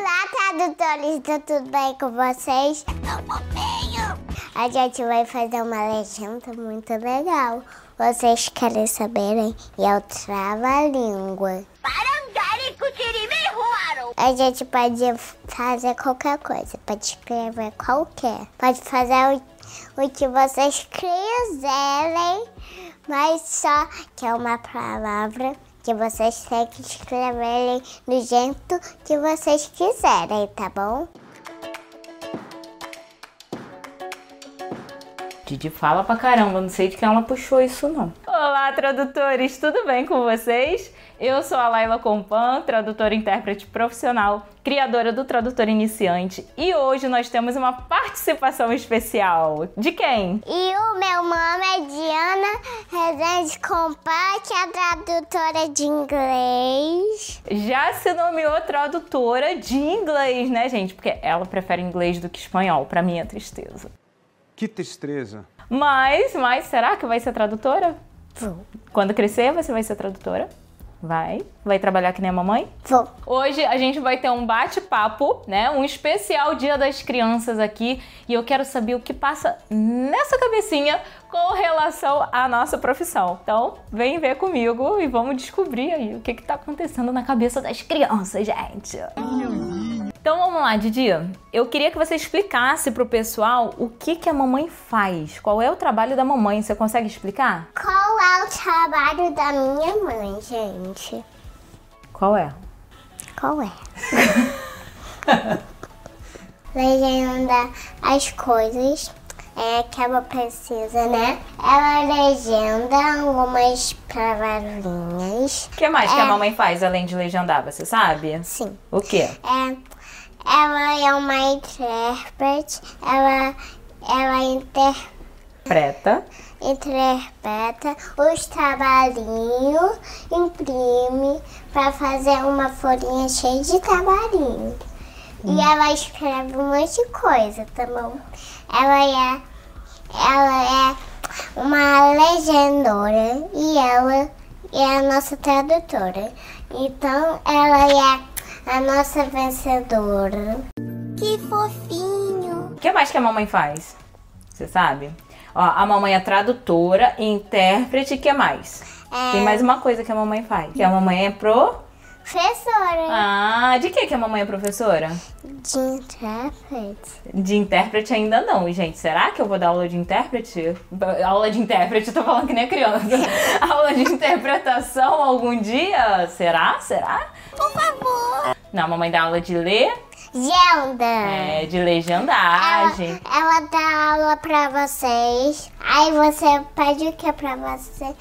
Olá, tradutores, tá tudo bem com vocês? A gente vai fazer uma legenda muito legal. Vocês querem saberem? E é o trava-língua. A gente pode fazer qualquer coisa, pode escrever qualquer. Pode fazer o, o que vocês quiserem, mas só que é uma palavra que vocês têm que escreverem do jeito que vocês quiserem, tá bom? Didi fala pra caramba, não sei de quem ela puxou isso não. Olá, tradutores, tudo bem com vocês? Eu sou a Laila Compan, tradutora e intérprete profissional, criadora do Tradutor Iniciante, e hoje nós temos uma participação especial. De quem? E o meu nome é Diana Rezende Compan, que é tradutora de inglês. Já se nomeou tradutora de inglês, né, gente? Porque ela prefere inglês do que espanhol, pra minha tristeza. Que tristeza. Mas, mas será que vai ser tradutora? Vou. Quando crescer, você vai ser tradutora? Vai? Vai trabalhar que nem a mamãe? Vou. Hoje a gente vai ter um bate-papo, né? Um especial Dia das Crianças aqui. E eu quero saber o que passa nessa cabecinha com relação à nossa profissão. Então, vem ver comigo e vamos descobrir aí o que, que tá acontecendo na cabeça das crianças, gente. Então vamos lá, Didi. Eu queria que você explicasse pro pessoal o que, que a mamãe faz. Qual é o trabalho da mamãe? Você consegue explicar? Qual é o trabalho da minha mãe, gente? Qual é? Qual é? Legenda as coisas é, que ela precisa, né? Ela legenda algumas palavrinhas. O que mais que a É. mamãe faz além de legendar, você sabe? Sim. O quê? É, ela é uma intérprete, ela, ela inter, Preta. interpreta os trabalhinhos, imprime para fazer uma folhinha cheia de trabalhinho. E ela escreve um monte de coisa, tá bom? Ela é, ela é uma legendora e ela é a nossa tradutora. Então ela é a nossa vencedora. Que fofinho! O que mais que a mamãe faz? Você sabe? Ó, a mamãe é tradutora, intérprete, o que mais? É. Tem mais uma coisa que a mamãe faz. Que a mamãe é pro... Professora Ah, de que que a mamãe é professora? de intérprete. De intérprete ainda não, gente. Será que eu vou dar aula de intérprete? Aula de intérprete, tô falando que nem criança. aula de interpretação algum dia? Será? Será? Por favor! Não, a mamãe dá aula de ler, Gelda! é, de Ela, legendagem. ela dá aula pra vocês. Aí você pede o que pra você?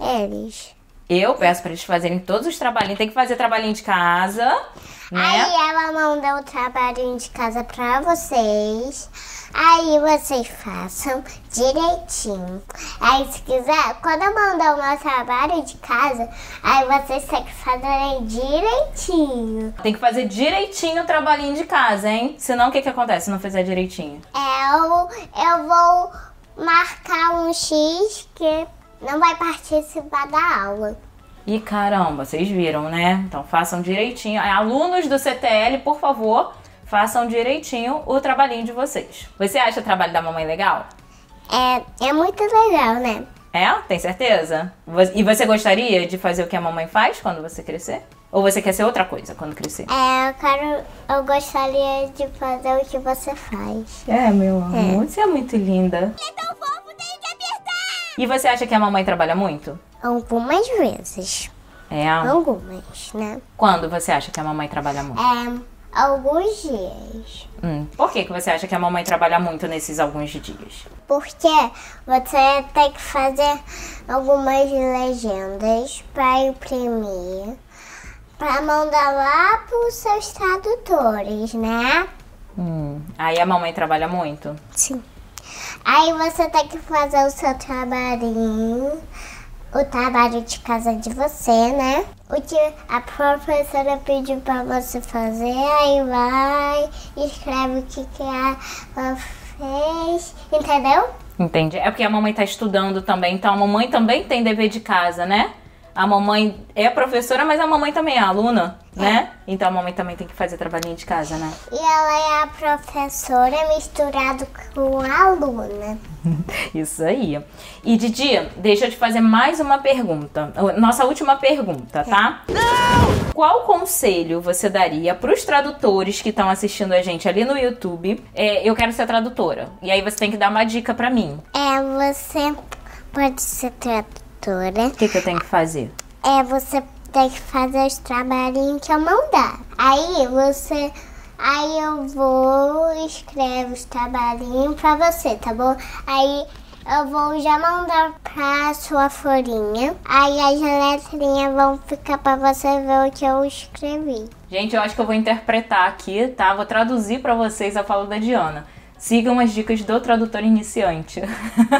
Eles. Eu peço pra eles fazerem todos os trabalhinhos. Tem que fazer trabalhinho de casa, né? Aí ela manda o trabalhinho de casa pra vocês. Aí vocês façam direitinho. Aí se quiser, quando eu mandar o meu trabalho de casa, aí vocês têm que fazer direitinho. Tem que fazer direitinho o trabalhinho de casa, hein? Senão o que que acontece se não fizer direitinho? Eu, eu vou marcar um X que não vai participar da aula. E caramba, vocês viram, né? Então façam direitinho. Alunos do CTL, por favor, façam direitinho o trabalhinho de vocês. Você acha o trabalho da mamãe legal? É, é muito legal, né? É? Tem certeza? E você gostaria de fazer o que a mamãe faz quando você crescer? Ou você quer ser outra coisa quando crescer? É, eu quero. Eu gostaria de fazer o que você faz. É, meu amor, você é muito linda. É tão fofo, tem que apertar! E você acha que a mamãe trabalha muito? Algumas vezes. É. Algumas, né? Quando você acha que a mamãe trabalha muito? É, alguns dias. Hum. Por que, que você acha que a mamãe trabalha muito nesses alguns dias? Porque você tem que fazer algumas legendas para imprimir, para mandar lá para os seus tradutores, né? Hum. Aí a mamãe trabalha muito? Sim. Aí você tem que fazer o seu trabalhinho, o trabalho de casa de você, né? O que a professora pediu para você fazer, aí vai, escreve o que, que ela fez, entendeu? Entendi. É porque a mamãe tá estudando também, então a mamãe também tem dever de casa, né? A mamãe é professora, mas a mamãe também é aluna, né? Então a mamãe também tem que fazer trabalhinho de casa, né? E ela é a professora misturado com a aluna. Isso aí. E Didi, deixa eu te fazer mais uma pergunta. Nossa última pergunta, tá? Não! Qual conselho você daria para os tradutores que estão assistindo a gente ali no YouTube? É, eu quero ser tradutora. E aí você tem que dar uma dica para mim. É, você pode ser tradutora. O que, que eu tenho que fazer? É, você tem que fazer os trabalhinhos que eu mandar. Aí você. Aí eu vou escrevo os trabalhinhos pra você, tá bom? Aí eu vou já mandar pra sua folhinha. Aí as letrinhas vão ficar pra você ver o que eu escrevi. Gente, eu acho que eu vou interpretar aqui, tá? Vou traduzir para vocês a fala da Diana. Sigam as dicas do tradutor iniciante.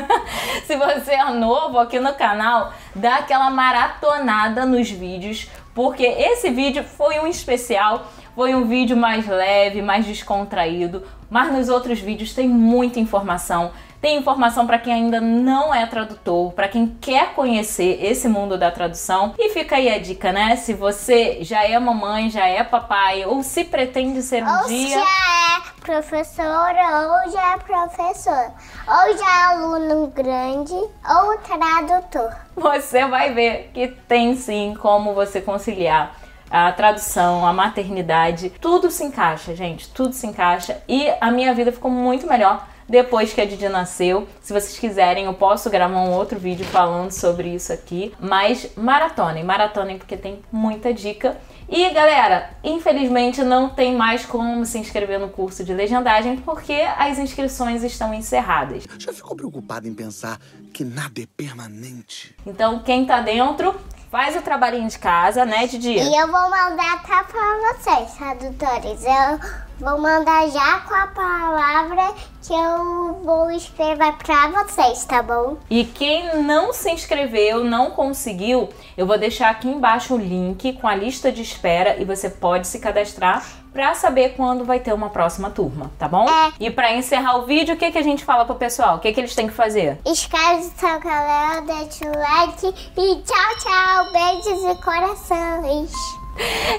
Se você é novo aqui no canal, dá aquela maratonada nos vídeos, porque esse vídeo foi um especial, foi um vídeo mais leve, mais descontraído, mas nos outros vídeos tem muita informação, tem informação para quem ainda não é tradutor, para quem quer conhecer esse mundo da tradução. E fica aí a dica, né? Se você já é mamãe, já é papai, ou se pretende ser um ou dia. já é professora, ou já é professor, ou já é aluno grande, ou tradutor. Você vai ver que tem sim como você conciliar a tradução, a maternidade, tudo se encaixa, gente, tudo se encaixa e a minha vida ficou muito melhor depois que a Didi nasceu. Se vocês quiserem, eu posso gravar um outro vídeo falando sobre isso aqui. Mas maratonem, maratonem porque tem muita dica. E galera, infelizmente não tem mais como se inscrever no curso de legendagem porque as inscrições estão encerradas. Já ficou preocupado em pensar que nada é permanente? Então, quem tá dentro, faz o trabalhinho de casa, né, Didi? E eu vou mandar tá pra vocês, tradutores. Eu vou mandar já com a palavra que eu vou escrever pra vocês, tá bom? E quem não se inscreveu, não conseguiu, eu vou deixar aqui embaixo o link com a lista de espera e você pode se cadastrar para saber quando vai ter uma próxima turma, tá bom? É. E para encerrar o vídeo, o que, que a gente fala pro pessoal? O que, que eles têm que fazer? Inscreve no seu canal, deixa o like e tchau, tchau. Beijos e corações.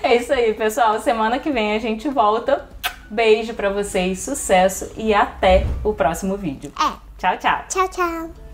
É isso aí, pessoal. Semana que vem a gente volta. Beijo para vocês, sucesso e até o próximo vídeo. É. Tchau, tchau. Tchau, tchau.